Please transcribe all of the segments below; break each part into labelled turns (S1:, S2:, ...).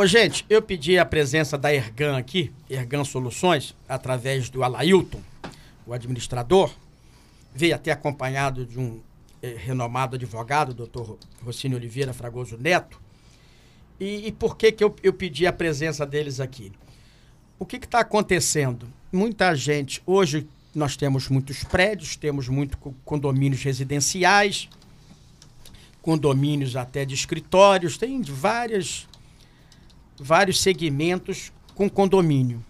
S1: Ô, gente, eu pedi a presença da Ergan aqui, Ergan Soluções, através do Alailton, o administrador. Veio até acompanhado de um eh, renomado advogado, doutor Rocínio Oliveira Fragoso Neto. E, e por que, que eu, eu pedi a presença deles aqui? O que está acontecendo? Muita gente, hoje nós temos muitos prédios, temos muitos condomínios residenciais, condomínios até de escritórios, tem várias, vários segmentos com condomínio.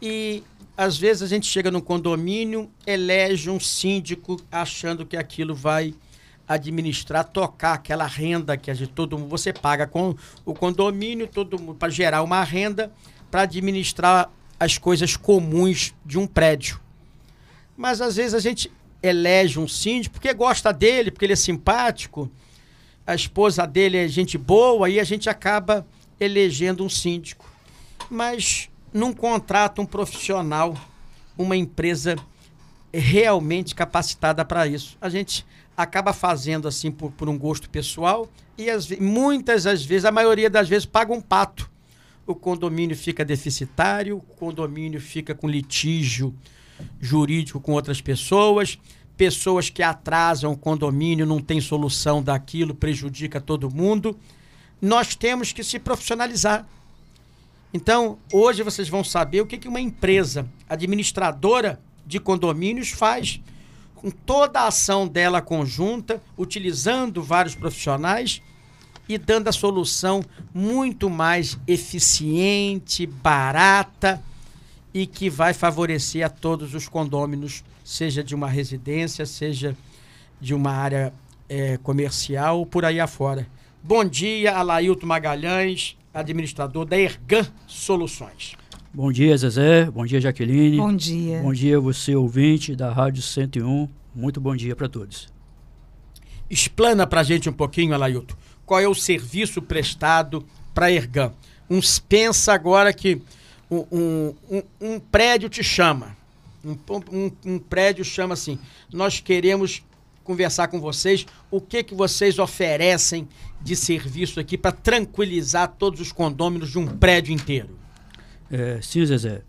S1: E às vezes a gente chega no condomínio, elege um síndico achando que aquilo vai administrar, tocar aquela renda que todo mundo você paga com o condomínio, todo mundo para gerar uma renda para administrar as coisas comuns de um prédio. Mas às vezes a gente elege um síndico porque gosta dele, porque ele é simpático, a esposa dele é gente boa e a gente acaba elegendo um síndico. Mas não contrata um profissional, uma empresa realmente capacitada para isso. A gente acaba fazendo assim por, por um gosto pessoal e as, muitas das vezes, a maioria das vezes, paga um pato. O condomínio fica deficitário, o condomínio fica com litígio jurídico com outras pessoas, pessoas que atrasam o condomínio, não tem solução daquilo, prejudica todo mundo. Nós temos que se profissionalizar. Então, hoje vocês vão saber o que, que uma empresa administradora de condomínios faz com toda a ação dela conjunta, utilizando vários profissionais e dando a solução muito mais eficiente, barata e que vai favorecer a todos os condôminos, seja de uma residência, seja de uma área é, comercial ou por aí afora. Bom dia, Alailton Magalhães, administrador da Ergan Soluções.
S2: Bom dia, Zezé. Bom dia, Jaqueline.
S3: Bom dia.
S2: Bom dia, você ouvinte da Rádio 101. Muito bom dia para todos.
S1: Explana para a gente um pouquinho, Alailton, qual é o serviço prestado para a Ergan. Uns pensa agora que um, um, um, prédio te chama. Um, um, prédio chama assim: nós queremos conversar com vocês o que que vocês oferecem de serviço aqui para tranquilizar todos os condôminos de um prédio inteiro.
S2: É, sim, Zezé.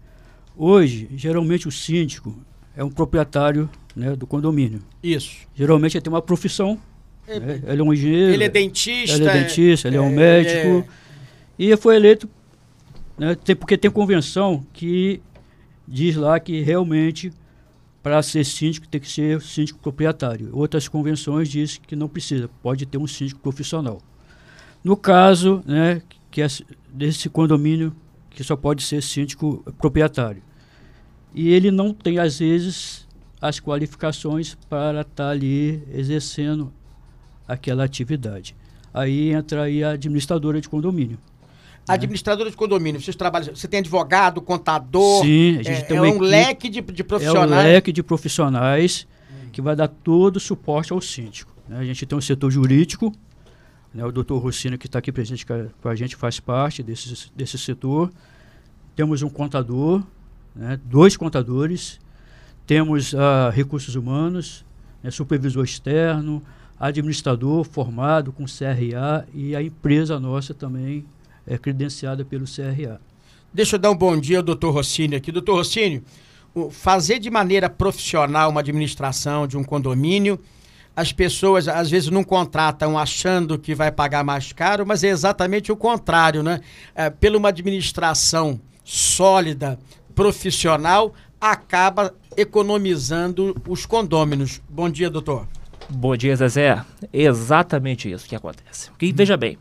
S2: Hoje, geralmente o síndico é um proprietário né, do condomínio.
S1: Isso.
S2: Geralmente ele tem uma profissão. É, né? Ele é um engenheiro.
S1: Ele é dentista.
S2: Ele é dentista, ele é, é um médico. É... E foi eleito né? Tem, porque tem convenção que diz lá que realmente para ser síndico tem que ser síndico proprietário. Outras convenções dizem que não precisa, pode ter um síndico profissional. No caso né, que é desse condomínio que só pode ser síndico proprietário. E ele não tem, às vezes, as qualificações para estar tá ali exercendo aquela atividade. Aí entra aí a administradora de condomínio.
S1: Né? Administradora de condomínio, vocês trabalham, você tem advogado, contador,
S2: Sim, a gente é, tem
S1: é um equipe, leque de, de profissionais. É um
S2: leque de profissionais hum. que vai dar todo o suporte ao síndico. Né? A gente tem um setor jurídico, né? o doutor Rossino que está aqui presente com a gente faz parte desse, desse setor. Temos um contador, né? dois contadores, temos uh, recursos humanos, né? supervisor externo, administrador formado com CRA e a empresa nossa também é, credenciada pelo CRA.
S1: Deixa eu dar um bom dia ao doutor Rossini aqui. Doutor Rossini, fazer de maneira profissional uma administração de um condomínio, as pessoas às vezes não contratam achando que vai pagar mais caro, mas é exatamente o contrário, né? É, pela uma administração sólida, profissional, acaba economizando os condôminos. Bom dia, doutor.
S4: Bom dia, Zezé. Exatamente isso que acontece. Porque, hum. Veja bem,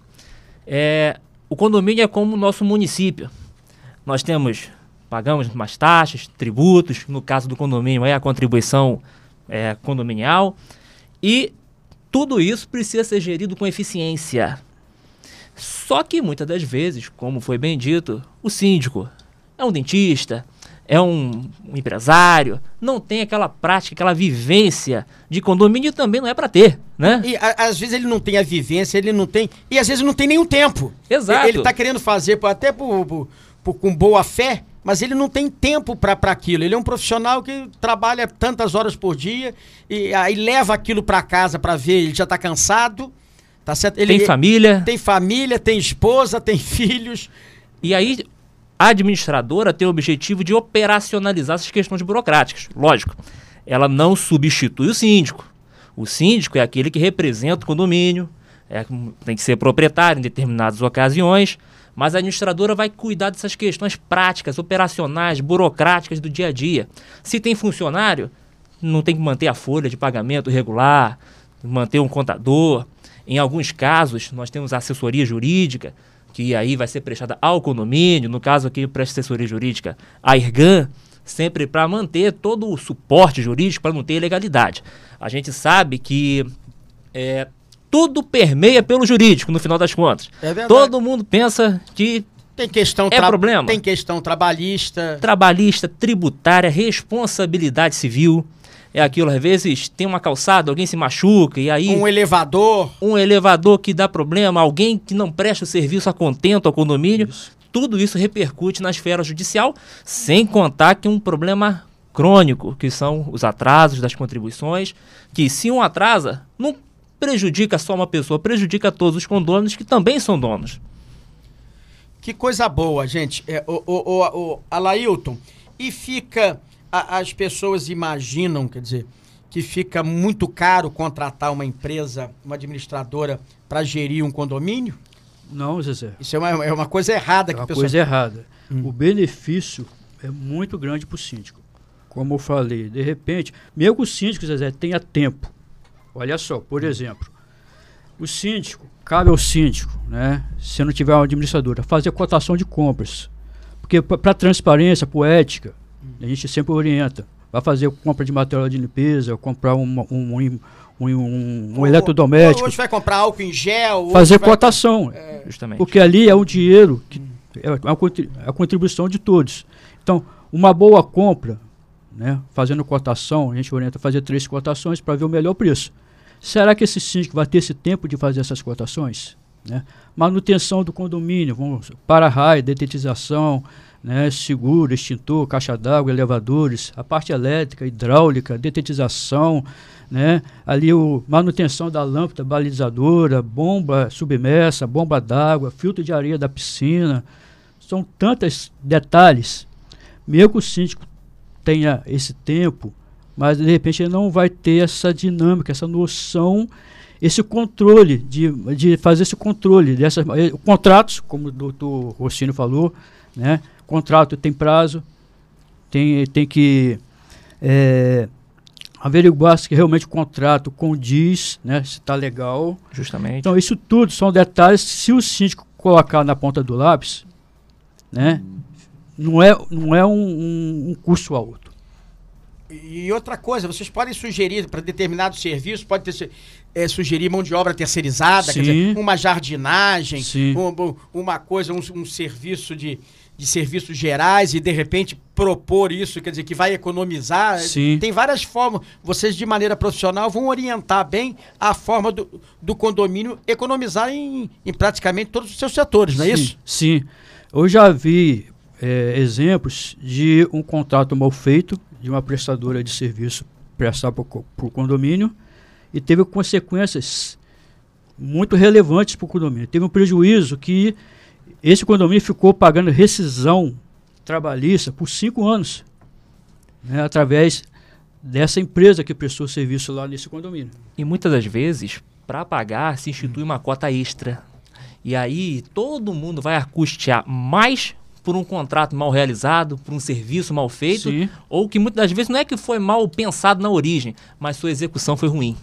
S4: é, o condomínio é como o nosso município. Nós temos, pagamos umas taxas, tributos, no caso do condomínio é a contribuição é, condominial, e tudo isso precisa ser gerido com eficiência. Só que muitas das vezes, como foi bem dito, o síndico é um dentista, é um, um, empresário, não tem aquela prática, aquela vivência de condomínio e também não é para ter, né?
S1: E a, às vezes ele não tem a vivência, ele não tem. E às vezes não tem nenhum tempo.
S4: Exato.
S1: Ele está querendo fazer até por, por, por, com boa fé, mas ele não tem tempo para aquilo. Ele é um profissional que trabalha tantas horas por dia e aí leva aquilo para casa para ver, ele já está cansado. Tá certo? Ele,
S4: tem família.
S1: Tem família, tem esposa, tem filhos
S4: E aí a administradora tem o objetivo de operacionalizar essas questões burocráticas. Lógico, ela não substitui o síndico. O síndico é aquele que representa o condomínio, é, tem que ser proprietário em determinadas ocasiões, mas a administradora vai cuidar dessas questões práticas, operacionais, burocráticas do dia a dia. Se tem funcionário, não tem que manter a folha de pagamento regular, manter um contador. Em alguns casos, nós temos assessoria jurídica, que aí vai ser prestada ao condomínio, no caso aqui, presta assessoria jurídica à IRGAN, sempre para manter todo o suporte jurídico, para não ter ilegalidade. A gente sabe que é, tudo permeia pelo jurídico, no final das contas. É Todo mundo pensa que
S1: tem questão
S4: é problema.
S1: Tem questão trabalhista.
S4: Trabalhista, tributária, responsabilidade civil. É aquilo, às vezes tem uma calçada, alguém se machuca e aí.
S1: Um elevador.
S4: Um elevador que dá problema, alguém que não presta o serviço a contento ao condomínio. Isso. Tudo isso repercute na esfera judicial, sem contar que um problema crônico, que são os atrasos das contribuições, que se um atrasa, não prejudica só uma pessoa, prejudica todos os condôminos que também são donos.
S1: Que coisa boa, gente. É, o, o, o, o Alailton, e fica. A, as pessoas imaginam, quer dizer, que fica muito caro contratar uma empresa, uma administradora, para gerir um condomínio?
S2: Não, Zezé.
S1: Isso é uma, é uma coisa errada.
S2: É uma coisa errada. Hum. O benefício é muito grande para o síndico. Como eu falei, de repente, mesmo que o síndico, Zezé, tenha tempo. Olha só, por exemplo, o síndico, cabe ao síndico, né, se não tiver uma administradora, fazer cotação de compras. Porque para transparência, por ética, a gente sempre orienta. Vai fazer compra de material de limpeza, comprar um, um, um, um, um eletrodoméstico.
S1: Hoje vai comprar álcool em gel.
S2: Fazer cotação. É, justamente. Porque ali é um dinheiro, que é a contribuição de todos. Então, uma boa compra, né, fazendo cotação, a gente orienta a fazer três cotações para ver o melhor preço. Será que esse síndico vai ter esse tempo de fazer essas cotações? Né? Manutenção do condomínio, vamos, para-raio, detetização, né, seguro, extintor, caixa d'água, elevadores, a parte elétrica, hidráulica, detetização, né, ali o manutenção da lâmpada balizadora, bomba submersa, bomba d'água, filtro de areia da piscina. São tantos detalhes. Mesmo que o síndico tenha esse tempo, mas de repente ele não vai ter essa dinâmica, essa noção, esse controle, de, de fazer esse controle dessas eh, contratos, como o doutor Rossino falou, né? Contrato tem prazo, tem, tem que é, averiguar se realmente o contrato condiz, né, se está legal.
S4: Justamente.
S2: Então, isso tudo são detalhes. Se o síndico colocar na ponta do lápis, né, não é, não é um, um, um custo alto.
S1: E outra coisa, vocês podem sugerir para determinados serviços, pode ter, é, sugerir mão de obra terceirizada, Sim. quer dizer, uma jardinagem, um, uma coisa, um, um serviço de, de serviços gerais e de repente propor isso, quer dizer, que vai economizar.
S2: Sim.
S1: Tem várias formas. Vocês, de maneira profissional, vão orientar bem a forma do, do condomínio economizar em, em praticamente todos os seus setores, não é
S2: sim,
S1: isso?
S2: Sim. Eu já vi é, exemplos de um contrato mal feito de uma prestadora de serviço prestar para o condomínio e teve consequências muito relevantes para o condomínio. Teve um prejuízo que esse condomínio ficou pagando rescisão trabalhista por cinco anos, né, através dessa empresa que prestou serviço lá nesse condomínio.
S4: E muitas das vezes, para pagar, se institui uma cota extra. E aí todo mundo vai custear mais por um contrato mal realizado, por um serviço mal feito, Sim. ou que muitas das vezes não é que foi mal pensado na origem, mas sua execução foi ruim.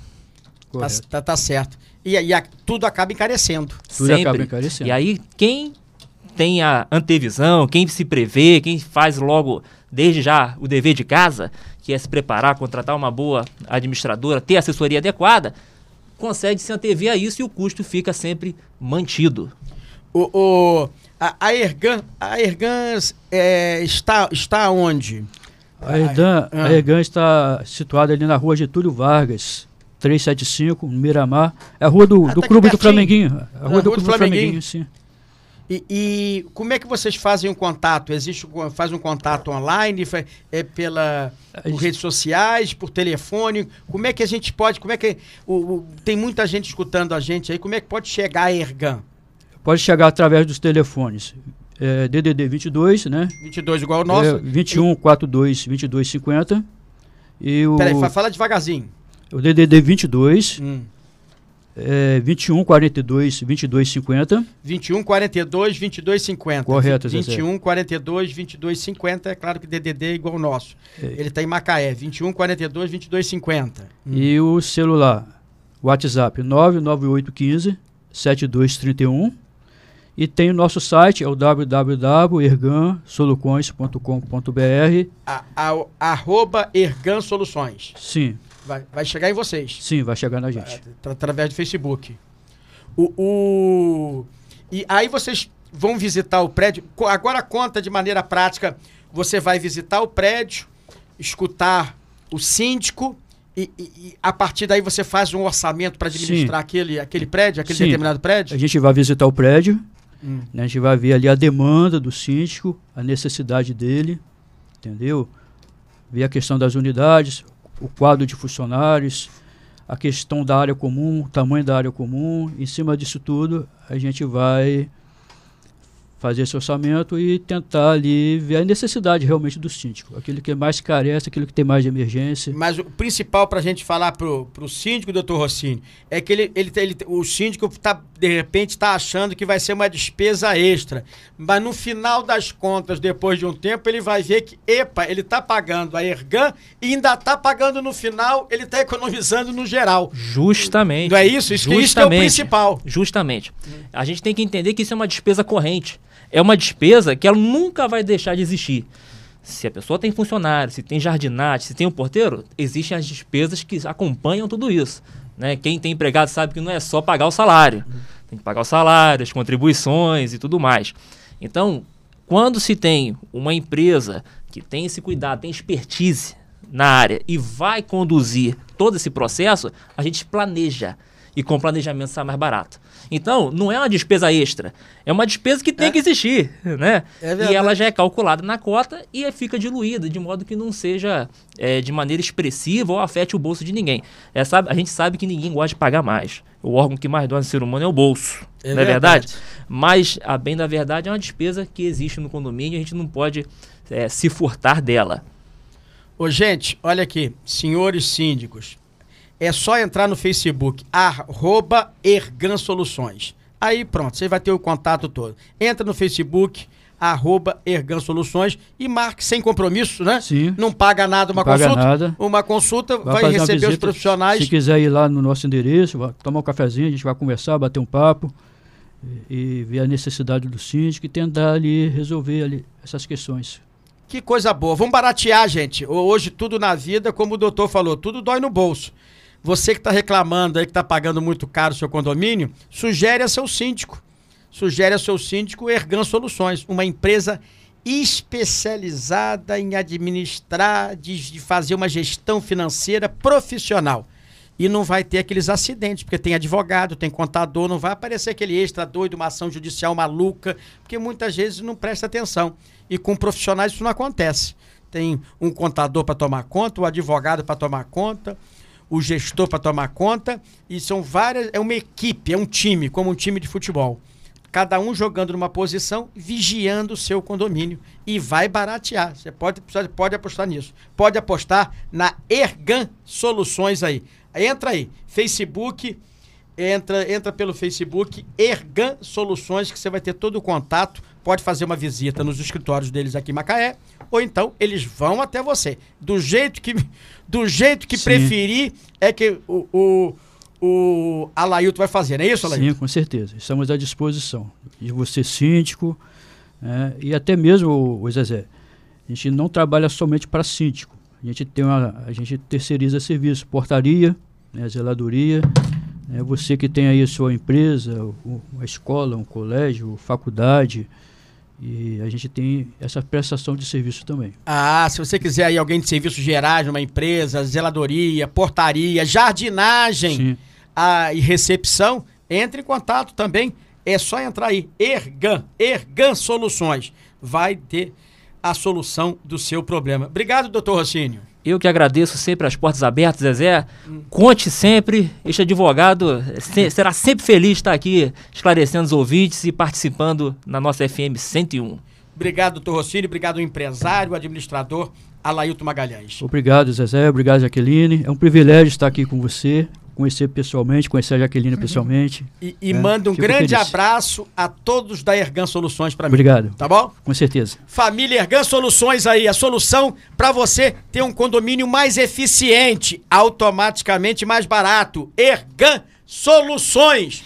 S1: Tá, tá, tá, certo. E, e a, tudo acaba encarecendo.
S2: Tudo Sempre. acaba encarecendo.
S4: E aí, quem tem a antevisão, quem se prevê, quem faz logo, desde já, o dever de casa, que é se preparar, contratar uma boa administradora, ter assessoria adequada, consegue se antever a isso e o custo fica sempre mantido.
S1: O, o, a, a Ergan, a Ergan é, está, está onde?
S2: A Ergan, ah. a Ergan está situada ali na rua Getúlio Vargas, 375, no Miramar. É a rua do, ah, do tá Clube do Flamenguinho. A rua, do, Clube do Flamenguinho, sim.
S1: E, e, como é que vocês fazem o um contato? Existe faz um contato online, é pela por redes sociais, por telefone? Como é que a gente pode? Como é que o, o, tem muita gente escutando a gente aí? Como é que pode chegar a Ergan?
S2: Pode chegar através dos telefones é, DDD 22, né?
S1: 22 igual o nosso.
S2: É, 21 42 22 50. E o
S1: Peraí, fa- fala devagarzinho.
S2: o DDD 22
S1: Hum.
S2: É 21 42 22 50.
S1: 21 42 22 50.
S2: Correto, Zezé.
S1: 21 42 22 50. É claro que DDD é igual o nosso. Ele tá em Macaé. 21 42 22 50. Hum.
S2: E o celular, WhatsApp 99815 7231. E tem o nosso site, é o
S1: a, arroba Ergan Soluções.
S2: Sim,
S1: Vai, vai chegar em vocês.
S2: sim, vai chegar na gente.
S1: Atra- através do Facebook. O, o- E aí vocês vão visitar o prédio. Agora conta de maneira prática. Você vai visitar o prédio, escutar o síndico e, e- e a partir daí você faz um orçamento para administrar aquele, aquele prédio, aquele
S2: Sim.
S1: determinado prédio?
S2: A gente vai visitar o prédio,
S1: Hum.
S2: né, a gente vai ver ali a demanda do síndico, a necessidade dele, entendeu? Ver a questão das unidades, o quadro de funcionários, a questão da área comum, o tamanho da área comum. Em cima disso tudo, a gente vai fazer esse orçamento e tentar ali ver a necessidade realmente do síndico. Aquele que mais carece, aquele que tem mais de emergência.
S1: Mas o principal para a gente falar pro, pro síndico, doutor Rossini, é que ele, ele, ele, o síndico tá, de repente está achando que vai ser uma despesa extra. Mas no final das contas, depois de um tempo, ele vai ver que, epa, ele está pagando a Ergan e ainda está pagando no final, ele está economizando no geral.
S4: Justamente.
S1: Não é isso? Isso, que- isso que é o
S4: Justamente.
S1: principal.
S4: Justamente. A gente tem que entender que isso é uma despesa corrente. É uma despesa que ela nunca vai deixar de existir. Se a pessoa tem funcionário, se tem jardinagem, se tem um porteiro, existem as despesas que acompanham tudo isso. Né? Quem tem empregado sabe que não é só pagar o salário. Tem que pagar o salário, as contribuições e tudo mais. Então, quando se tem uma empresa que tem esse cuidado, tem expertise na área e vai conduzir todo esse processo, a gente planeja. E com planejamento sai mais barato. Então, não é uma despesa extra. É uma despesa que tem
S1: É.
S4: que existir, né?
S1: É
S4: e ela já é calculada na cota e fica diluída, de modo que não seja é, de maneira expressiva ou afete o bolso de ninguém. É, sabe, a gente sabe que ninguém gosta de pagar mais. O órgão que mais dói no ser humano é o bolso.
S1: É
S4: não é
S1: verdade.
S4: verdade? Mas, a bem da verdade, é uma despesa que existe no condomínio e a gente não pode é, se furtar dela.
S1: Ô, gente, olha aqui, senhores síndicos, é só entrar no Facebook, arroba Ergan Soluções. Aí pronto, você vai ter o contato todo. Entra no Facebook, arroba Ergan Soluções e marque sem compromisso, né?
S2: Sim.
S1: Não paga nada uma
S2: paga
S1: consulta.
S2: nada.
S1: Uma consulta vai,
S2: uma
S1: receber os
S2: visita.
S1: profissionais.
S2: Se quiser ir lá no nosso endereço, vai tomar um cafezinho, a gente vai conversar, bater um papo e, e ver a necessidade do síndico e tentar ali resolver ali essas questões.
S1: Que coisa boa. Vamos baratear, gente. Ho- Hoje tudo na vida, como o doutor falou, tudo dói no bolso. Você que está reclamando aí que está pagando muito caro o seu condomínio, sugere a seu síndico. Sugere a seu síndico Ergan Soluções, uma empresa especializada em administrar, de, de fazer uma gestão financeira profissional. E não vai ter aqueles acidentes, porque tem advogado, tem contador, não vai aparecer aquele extra doido, uma ação judicial maluca, porque muitas vezes não presta atenção. E com profissionais isso não acontece. Tem um contador para tomar conta, o advogado para tomar conta, o gestor para tomar conta, e são várias, é uma equipe, é um time, como um time de futebol. Cada um jogando numa posição, vigiando o seu condomínio. E vai baratear. Você pode, pode apostar nisso. Pode apostar na Ergan Soluções aí. Entra aí, Facebook, entra, entra pelo Facebook, Ergan Soluções, que você vai ter todo o contato. Pode fazer uma visita nos escritórios deles aqui em Macaé, ou então eles vão até você. Do jeito que, do jeito que
S2: Sim.
S1: preferir, é que o, o, o Alailton vai fazer, não é isso, Alailton?
S2: Sim, com certeza. Estamos à disposição de você, síndico, né, e até mesmo, o, o Zezé, a gente não trabalha somente para síndico. A gente tem uma, a gente terceiriza serviço, portaria, né, zeladoria, né, você que tem aí a sua empresa, uma escola, um colégio, faculdade, e a gente tem essa prestação de serviço também.
S1: Ah, se você quiser aí alguém de serviços gerais numa empresa, zeladoria, portaria, jardinagem
S2: Sim,
S1: ah, e recepção, entre em contato também. É só entrar aí, Ergan, Ergan Soluções. Vai ter a solução do seu problema. Obrigado, doutor Rocínio.
S4: Eu que agradeço sempre as portas abertas, Zezé. Conte sempre, este advogado se- será sempre feliz de estar aqui esclarecendo os ouvintes e participando na nossa FM 101.
S1: Obrigado, doutor Rossini. Obrigado, empresário, administrador Alailton Magalhães.
S2: Obrigado, Zezé. Obrigado, Jaqueline. É um privilégio estar aqui com você, conhecer pessoalmente, conhecer a Jaqueline pessoalmente.
S1: E, e
S2: É,
S1: manda um
S2: fico
S1: grande
S2: feliz.
S1: abraço a todos da Ergan Soluções para mim.
S2: Obrigado.
S1: Tá bom?
S2: Com certeza.
S1: Família Ergan Soluções aí, a solução para você ter um condomínio mais eficiente, automaticamente mais barato. Ergan Soluções.